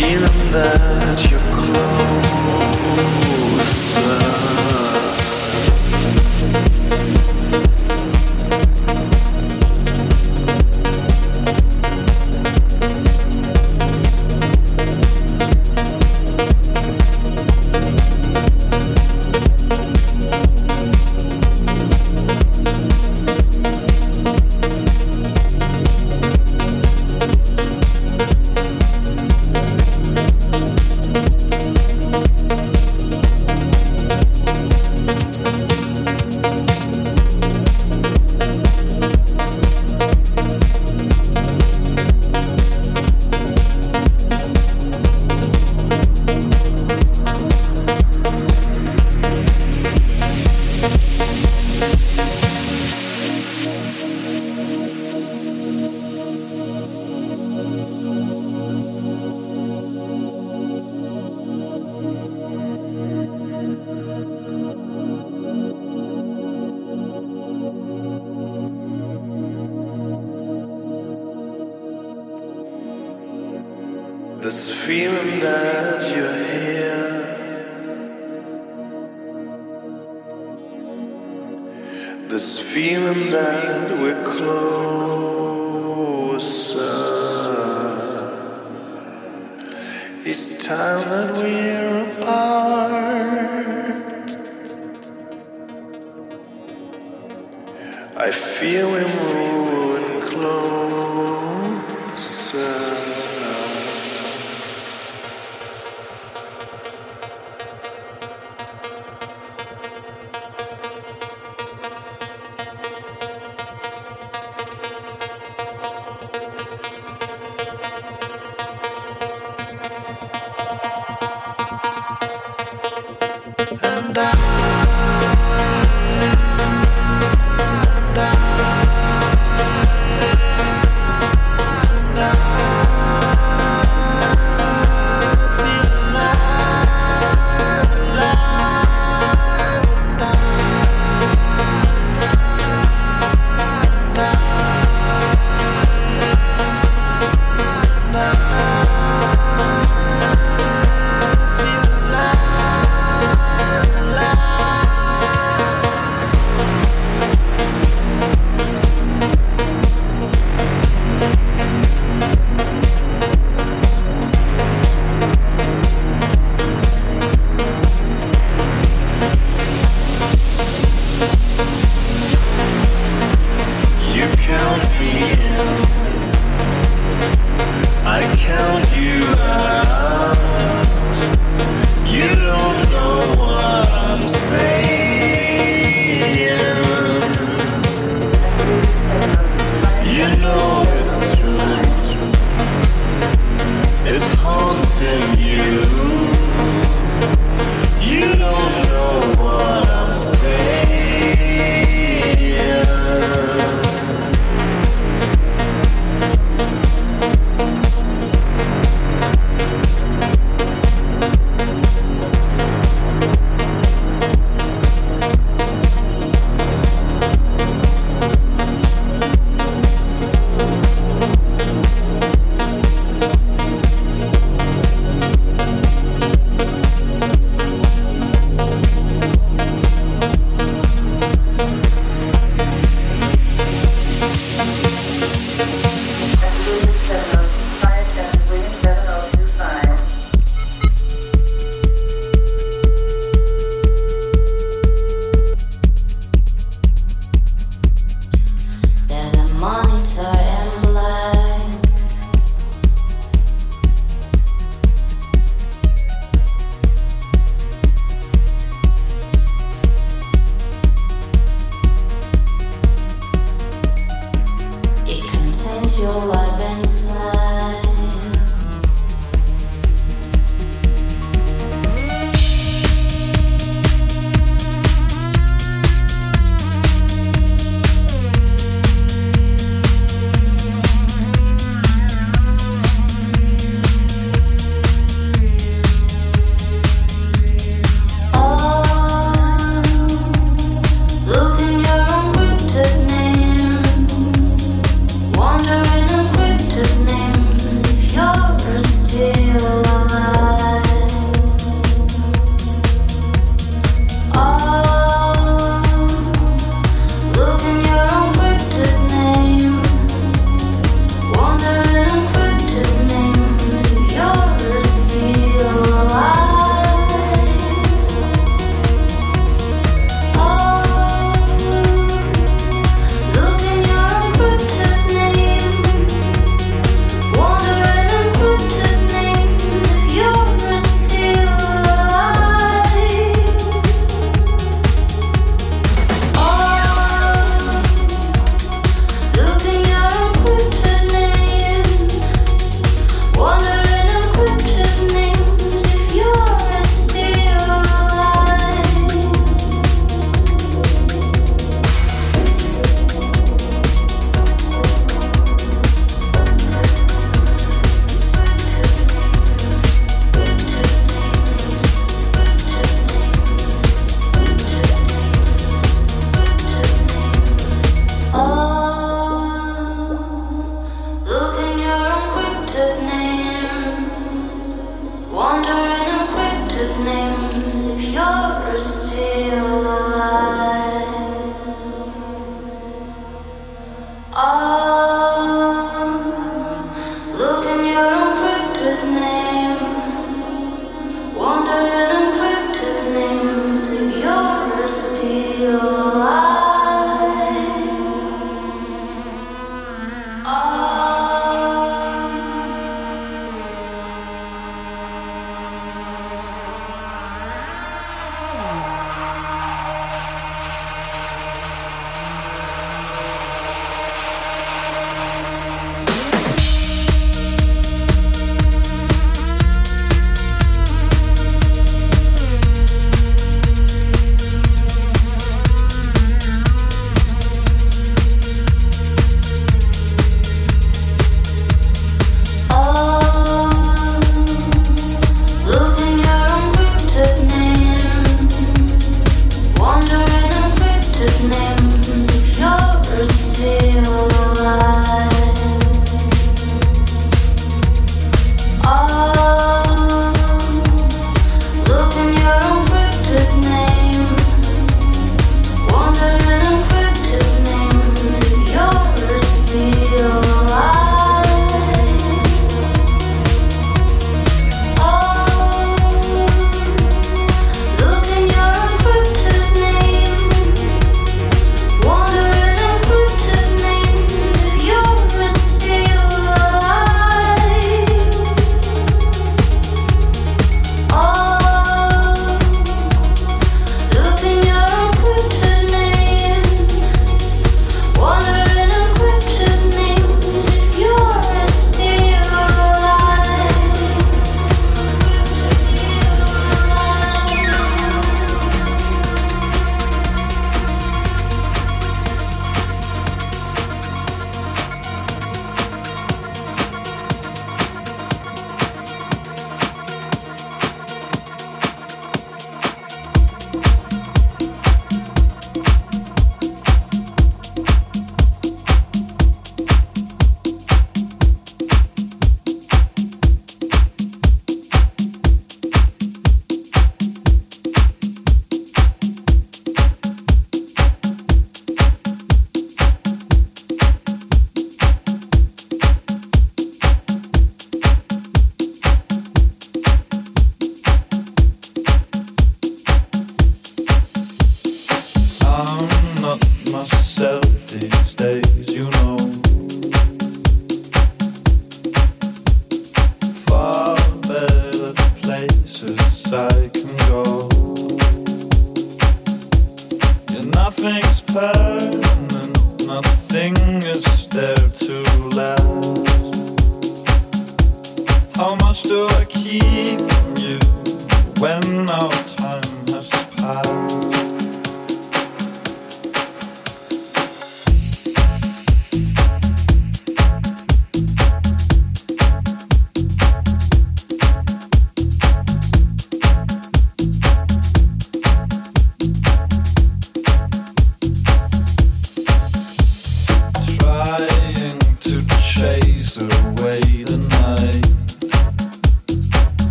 feeling that you're closer.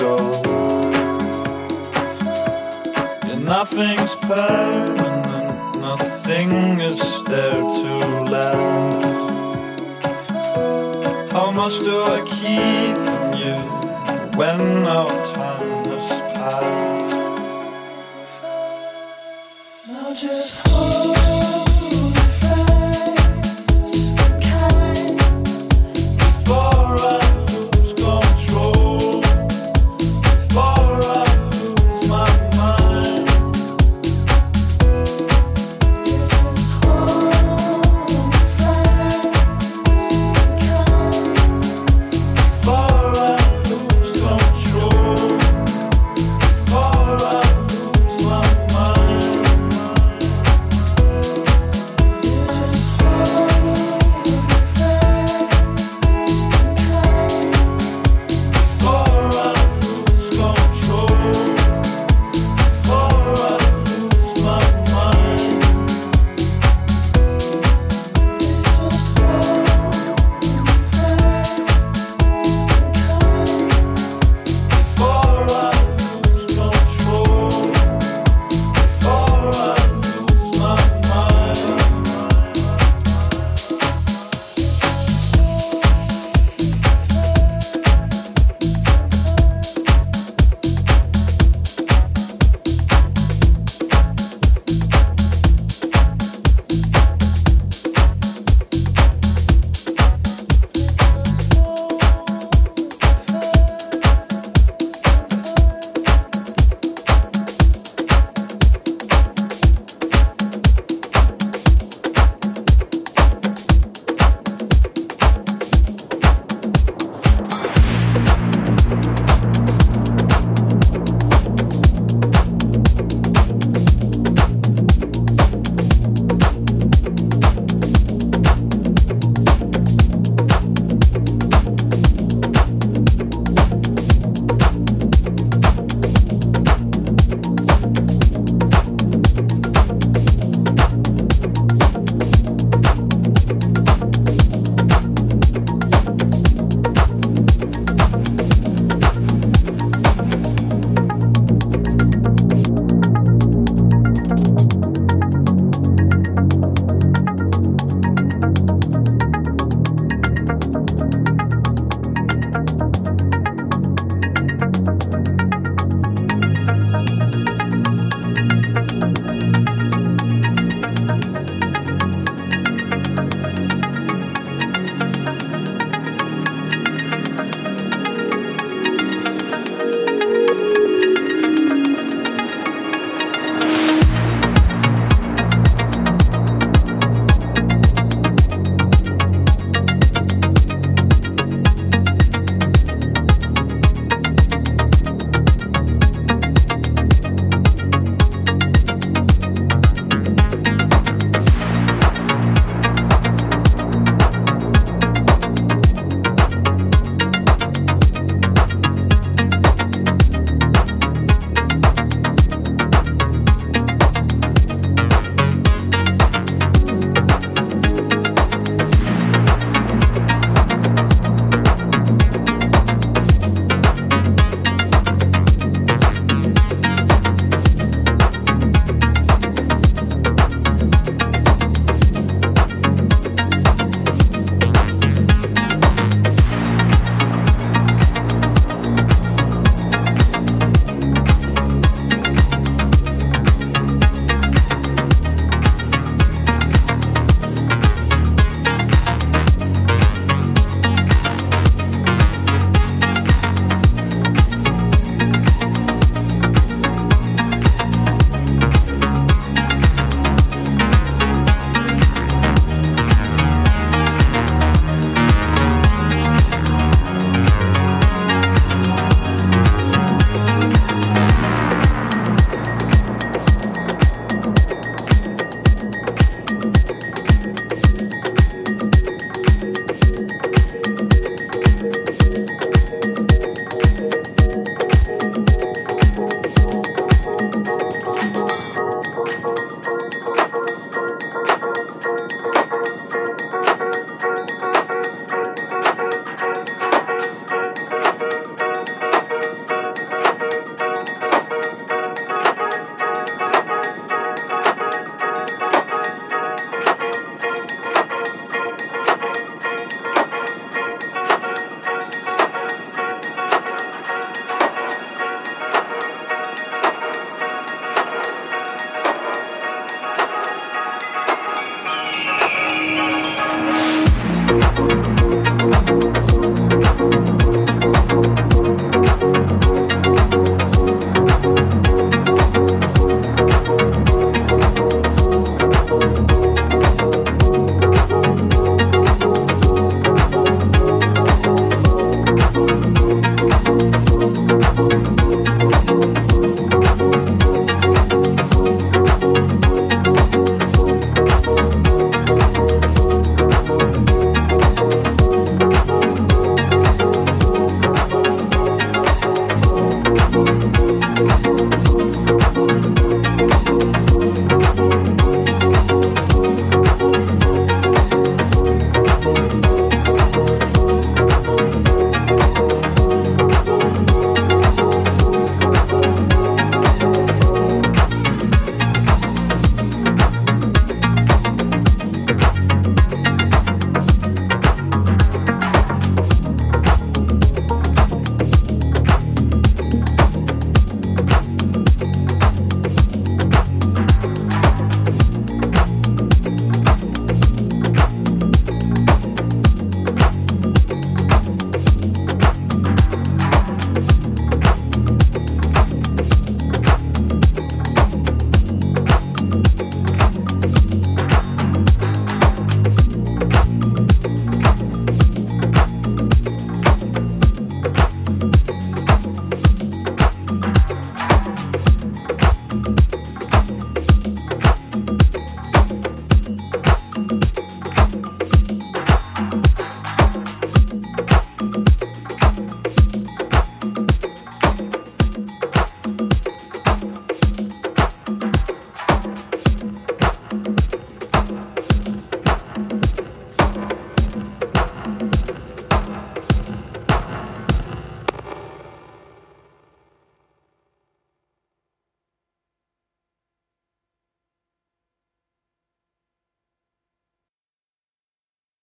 Go. Yeah, nothing's permanent, nothing is there to last. How much do I keep from you when our time has passed? Now just.